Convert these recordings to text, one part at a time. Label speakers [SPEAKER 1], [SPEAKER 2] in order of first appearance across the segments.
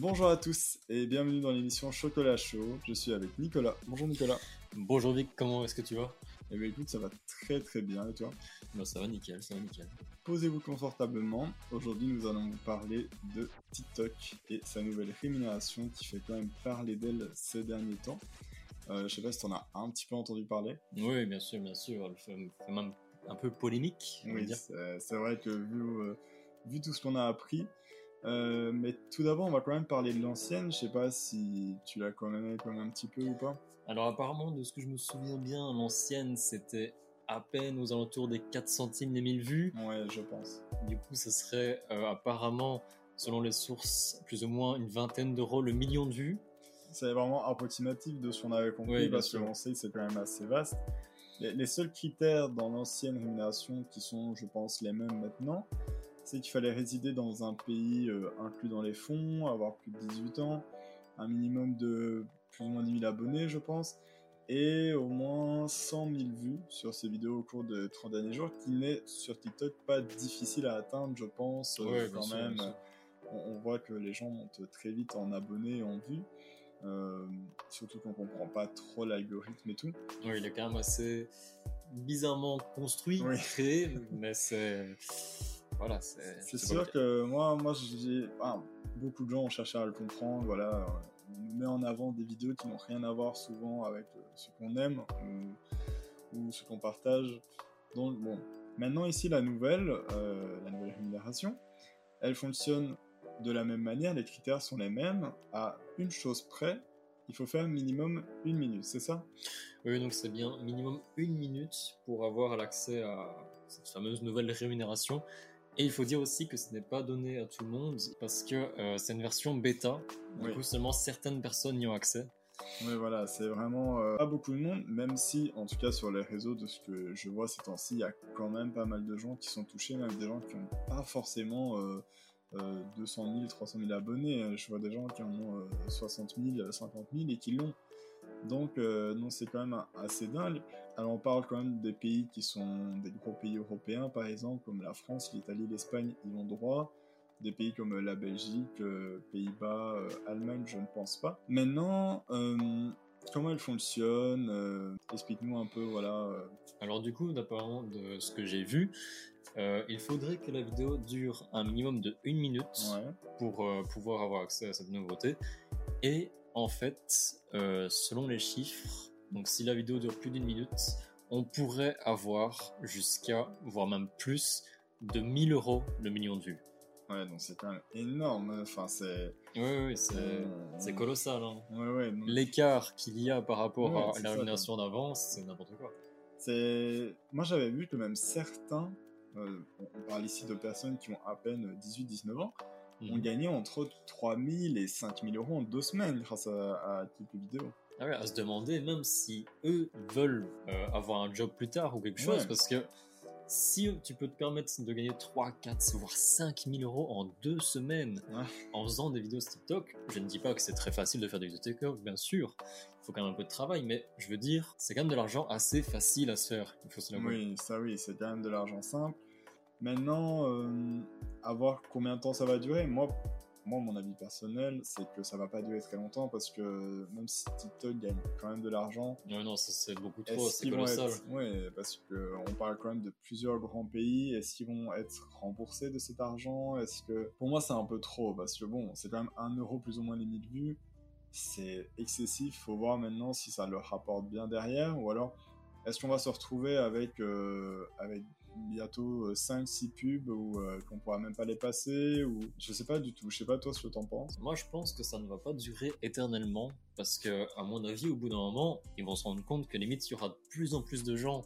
[SPEAKER 1] Bonjour à tous et bienvenue dans l'émission Chocolat Chaud. Je suis avec Nicolas. Bonjour Nicolas.
[SPEAKER 2] Bonjour Vic, comment est-ce que tu vas?
[SPEAKER 1] Eh bien écoute, ça va très très bien et toi?
[SPEAKER 2] Bah, Ça va nickel, ça va nickel.
[SPEAKER 1] Posez-vous confortablement. Aujourd'hui, nous allons vous parler de TikTok et sa nouvelle rémunération qui fait quand même parler d'elle ces derniers temps. Euh, je sais pas si tu en as un petit peu entendu parler.
[SPEAKER 2] Oui, bien sûr, bien sûr. Elle fait, même un peu polémique.
[SPEAKER 1] Oui, c'est vrai que vu, euh, vu tout ce qu'on a appris, euh, mais tout d'abord, on va quand même parler de l'ancienne. Je sais pas si tu la connais comme un petit peu ou pas.
[SPEAKER 2] Alors apparemment, de ce que je me souviens bien, l'ancienne c'était à peine aux alentours des 4 centimes des 1000 vues.
[SPEAKER 1] Ouais, je pense.
[SPEAKER 2] Du coup, ce serait euh, apparemment, selon les sources, plus ou moins une vingtaine d'euros le million de vues.
[SPEAKER 1] C'est vraiment approximatif de ce qu'on avait compris parce sait que c'est quand même assez vaste. Les, les seuls critères dans l'ancienne rémunération qui sont, je pense, les mêmes maintenant, c'est qu'il fallait résider dans un pays euh, inclus dans les fonds, avoir plus de 18 ans, un minimum de plus ou moins 10 000 abonnés, je pense, et au moins 100 000 vues sur ces vidéos au cours de 30 derniers jours, qui n'est sur TikTok pas difficile à atteindre, je pense,
[SPEAKER 2] euh,
[SPEAKER 1] quand même. On, voit que les gens montent très vite en abonnés et en vues. Euh, surtout qu'on comprend pas trop l'algorithme et tout.
[SPEAKER 2] Oui, il est quand même assez bizarrement construit, créé, mais c'est voilà,
[SPEAKER 1] c'est sûr que moi, moi beaucoup de gens ont cherché à le comprendre. Voilà, on nous met en avant des vidéos qui n'ont rien à voir souvent avec euh, ce qu'on aime ou, ce qu'on partage. Donc bon, maintenant ici la nouvelle, euh, la nouvelle rémunération, elle fonctionne de la même manière. Les critères sont les mêmes. À une chose près, il faut faire minimum une minute, c'est ça?
[SPEAKER 2] Oui, donc c'est bien minimum une minute pour avoir l'accès à cette fameuse nouvelle rémunération et il faut dire aussi que ce n'est pas donné à tout le monde parce que euh, c'est une version bêta. Du coup, seulement certaines personnes y ont accès.
[SPEAKER 1] Oui, voilà, c'est vraiment euh, pas beaucoup de monde, même si, en tout cas, sur les réseaux, de ce que je vois ces temps-ci, il y a quand même pas mal de gens qui sont touchés, même des gens qui n'ont pas forcément 200 000, 300 000 abonnés. Je vois des gens qui en ont 60 000, 50 000 et qui l'ont. Donc, euh, non, c'est quand même assez dingue. Alors, on parle quand même des pays qui sont des gros pays européens, par exemple, comme la France, l'Italie, l'Espagne, ils ont droit. Des pays comme la Belgique, euh, Pays-Bas, euh, Allemagne, je ne pense pas. Maintenant, comment elle fonctionne Explique-nous un peu, voilà.
[SPEAKER 2] Alors, du coup, d'apparemment, de ce que j'ai vu, il faudrait que la vidéo dure un minimum de une minute pour pouvoir avoir accès à cette nouveauté. Et en fait, euh, selon les chiffres, donc si la vidéo dure plus d'une minute, on pourrait avoir jusqu'à, voire même plus, de 1000 euros le million de vues.
[SPEAKER 1] Ouais, donc c'est quand même énorme. Enfin, c'est.
[SPEAKER 2] Oui, oui, c'est euh, colossal. Hein.
[SPEAKER 1] Ouais, ouais,
[SPEAKER 2] L'écart qu'il y a par rapport à la rémunération d'avance, c'est n'importe quoi.
[SPEAKER 1] C'est. Moi, j'avais vu que même certains, euh, on parle ici de personnes qui ont à peine 18-19 ans, on mhm. gagnait entre 3000 et 5000 euros en deux semaines grâce à, à quelques vidéos.
[SPEAKER 2] Ah ouais, à se demander même si eux veulent euh, avoir un job plus tard ou quelque chose, parce que si tu peux te permettre de gagner 3, 4, voire 5000 euros en deux semaines en faisant des vidéos TikTok, je ne dis pas que c'est très facile de faire des vidéos TikTok, bien sûr, il faut quand même un peu de travail, mais je veux dire, c'est quand même de l'argent assez facile à se faire, il faut se
[SPEAKER 1] Oui, ça oui, c'est quand même de l'argent simple. Maintenant, euh, à voir combien de temps ça va durer. Moi, moi, mon avis personnel, c'est que ça va pas durer très longtemps parce que même si TikTok gagne quand même de l'argent.
[SPEAKER 2] Non, non, c'est beaucoup trop, c'est colossal.
[SPEAKER 1] Oui, parce qu'on parle quand même de plusieurs grands pays. Est-ce qu'ils vont être remboursés de cet argent? Est-ce que. Pour moi, c'est un peu trop parce que bon, c'est quand même un euro plus ou moins les 1000 vues. C'est excessif. Faut voir maintenant si ça leur rapporte bien derrière ou alors est-ce qu'on va se retrouver avec, euh, avec bientôt 5-6 euh, pubs ou euh, qu'on pourra même pas les passer ou je sais pas du tout. Je sais pas toi ce que t'en penses.
[SPEAKER 2] Moi je pense que ça ne va pas durer éternellement parce que à mon avis au bout d'un moment ils vont se rendre compte que limite il y aura de plus en plus de gens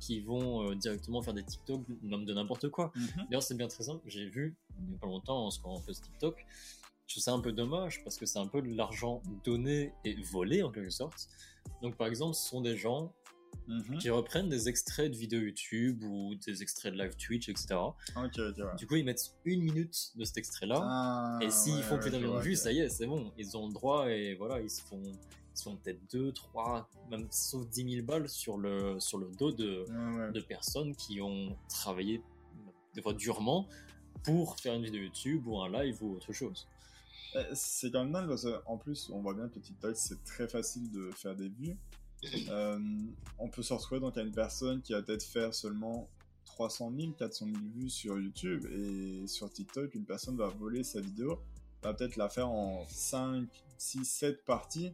[SPEAKER 2] qui vont directement faire des TikTok même de n'importe quoi. Mhm. D'ailleurs c'est bien très simple. J'ai vu il y a pas longtemps en ce qu'on fait ce TikTok. Je trouve ça un peu dommage parce que c'est un peu de l'argent donné et volé en quelque sorte. Donc par exemple ce sont des gens Mhm. qui reprennent des extraits de vidéos YouTube ou des extraits de live Twitch, etc. Du coup, ils mettent une minute de cet extrait-là, ah, et s'ils font plus d'un million de vues, ça y est, c'est bon, ils ont le droit, et voilà, ils se font, ils font peut-être 2, 3, même sauf 10 000 balles sur le, sur le dos de, de personnes qui ont travaillé des fois durement pour faire une vidéo YouTube ou un live ou autre chose.
[SPEAKER 1] Eh, c'est quand même dingue parce qu'en plus, on voit bien que TikTok, c'est très facile de faire des vues. Euh, on peut se retrouver donc à une personne qui va peut-être faire seulement 300 000, 400 000 vues sur YouTube et sur TikTok, une personne va voler sa vidéo, va peut-être la faire en 5, 6, 7 parties.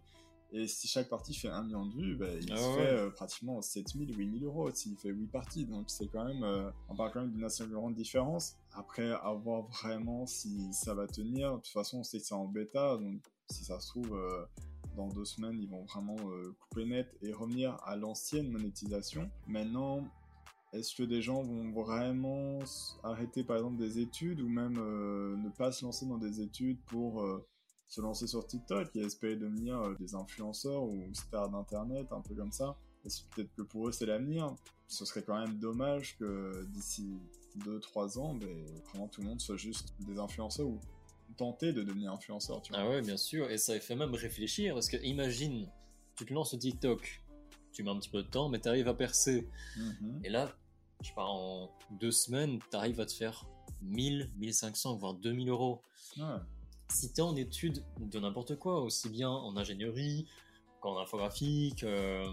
[SPEAKER 1] Et si chaque partie fait 1 million de vues, bah, il ah se fait euh, pratiquement 7000, 8000 euros s'il fait 8 parties. Donc c'est quand même, euh, on parle quand même d'une assez grande différence. Après, à voir vraiment si ça va tenir. De toute façon, on sait que c'est en bêta, donc si ça se trouve, dans deux semaines, ils vont vraiment euh, couper net et revenir à l'ancienne monétisation. Maintenant, est-ce que des gens vont vraiment arrêter par exemple des études ou même euh, ne pas se lancer dans des études pour euh, se lancer sur TikTok et espérer devenir des influenceurs ou stars d'internet, un peu comme ça? Peut-être que pour eux c'est l'avenir? Ce serait quand même dommage que d'ici 2-3 ans, ben, vraiment tout le monde soit juste des influenceurs ou tenter de devenir influenceur, tu vois.
[SPEAKER 2] Ah ouais, bien sûr, et ça fait même réfléchir, parce que imagine, tu te lances sur TikTok, tu mets un petit peu de temps, mais tu arrives à percer. Mhm. Et là, je pas, en deux semaines, tu arrives à te faire 1000, 1500, voire 2000 euros. Si tu es en études de n'importe quoi, aussi bien en ingénierie qu'en infographique, euh,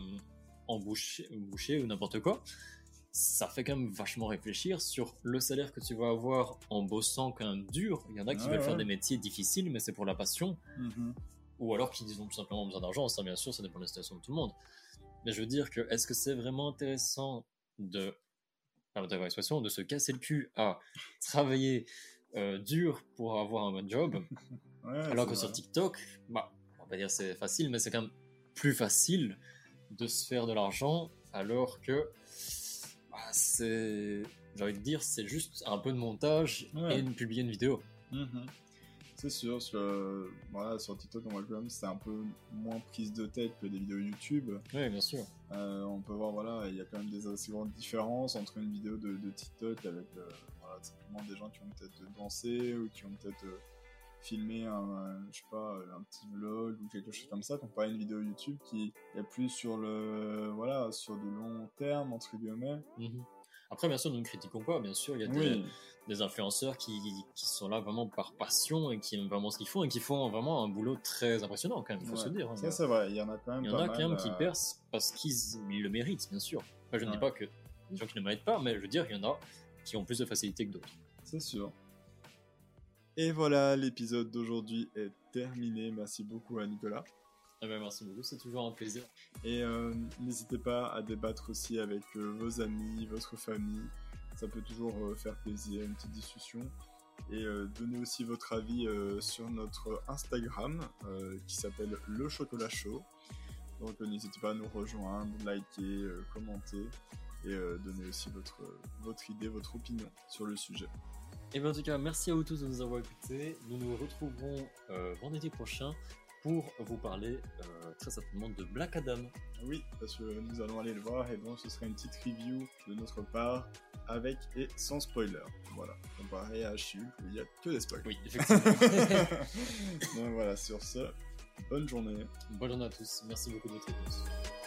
[SPEAKER 2] en boucher, boucher ou n'importe quoi, ça fait quand même vachement réfléchir sur le salaire que tu vas avoir en bossant quand même dur. Il y en a qui veulent faire des métiers difficiles, mais c'est pour la passion. Mm-hmm. Ou alors qui ont tout simplement besoin d'argent. Ça, bien sûr, ça dépend de la situation de tout le monde. Mais je veux dire que est-ce que c'est vraiment intéressant de, de se casser le cul à travailler euh, dur pour avoir un bon job, alors que sur TikTok, bah, on va dire c'est facile, mais c'est quand même plus facile de se faire de l'argent alors que c'est, j'ai envie de dire, c'est juste un peu de montage et de publier une vidéo.
[SPEAKER 1] Mhm. C'est sûr, sur, voilà, sur TikTok, on voit quand même c'est un peu moins prise de tête que des vidéos YouTube.
[SPEAKER 2] Oui, bien sûr.
[SPEAKER 1] Euh, on peut voir, voilà, il y a quand même des assez grandes différences entre une vidéo de, TikTok avec euh, voilà, simplement des gens qui ont peut-être dansé ou qui ont peut-être euh, filmer un, je sais pas, un petit vlog ou quelque chose comme ça, pas une vidéo YouTube qui est plus sur le, voilà, sur du long terme, entre guillemets. Mhm.
[SPEAKER 2] Après, bien sûr, nous ne critiquons pas, bien sûr, il y a des, influenceurs qui, qui, sont là vraiment par passion et qui aiment vraiment ce qu'ils font et qui font vraiment un boulot très impressionnant, quand même, il faut se dire. Hein.
[SPEAKER 1] Ça, c'est vrai, il y en a quand même.
[SPEAKER 2] Il y en a quand même qui euh, percent parce qu'ils le méritent, bien sûr. je ne dis pas que des gens qui ne méritent pas, mais je veux dire, il y en a qui ont plus de facilité que d'autres.
[SPEAKER 1] C'est sûr. Et voilà, l'épisode d'aujourd'hui est terminé. Merci beaucoup à Nicolas.
[SPEAKER 2] Eh ben, merci beaucoup, c'est toujours un plaisir.
[SPEAKER 1] Et euh, n'hésitez pas à débattre aussi avec euh, vos amis, votre famille. Ça peut toujours euh, faire plaisir, une petite discussion. Et donnez aussi votre avis sur notre Instagram qui s'appelle Le Chocolat Chaud. Donc n'hésitez pas à nous rejoindre, liker, commenter et donner aussi votre, votre idée, votre opinion sur le sujet.
[SPEAKER 2] Et bien en tout cas, merci à vous tous de nous avoir écoutés. Nous nous retrouverons euh, vendredi prochain pour vous parler euh, très certainement de Black Adam.
[SPEAKER 1] Oui, parce que nous allons aller le voir et bon, ce sera une petite review de notre part avec et sans spoiler. Voilà, comparé à Chul où il n'y a que des spoilers.
[SPEAKER 2] Oui, effectivement.
[SPEAKER 1] Donc voilà, sur ce, bonne journée.
[SPEAKER 2] Bonne journée à tous. Merci beaucoup de votre écoute.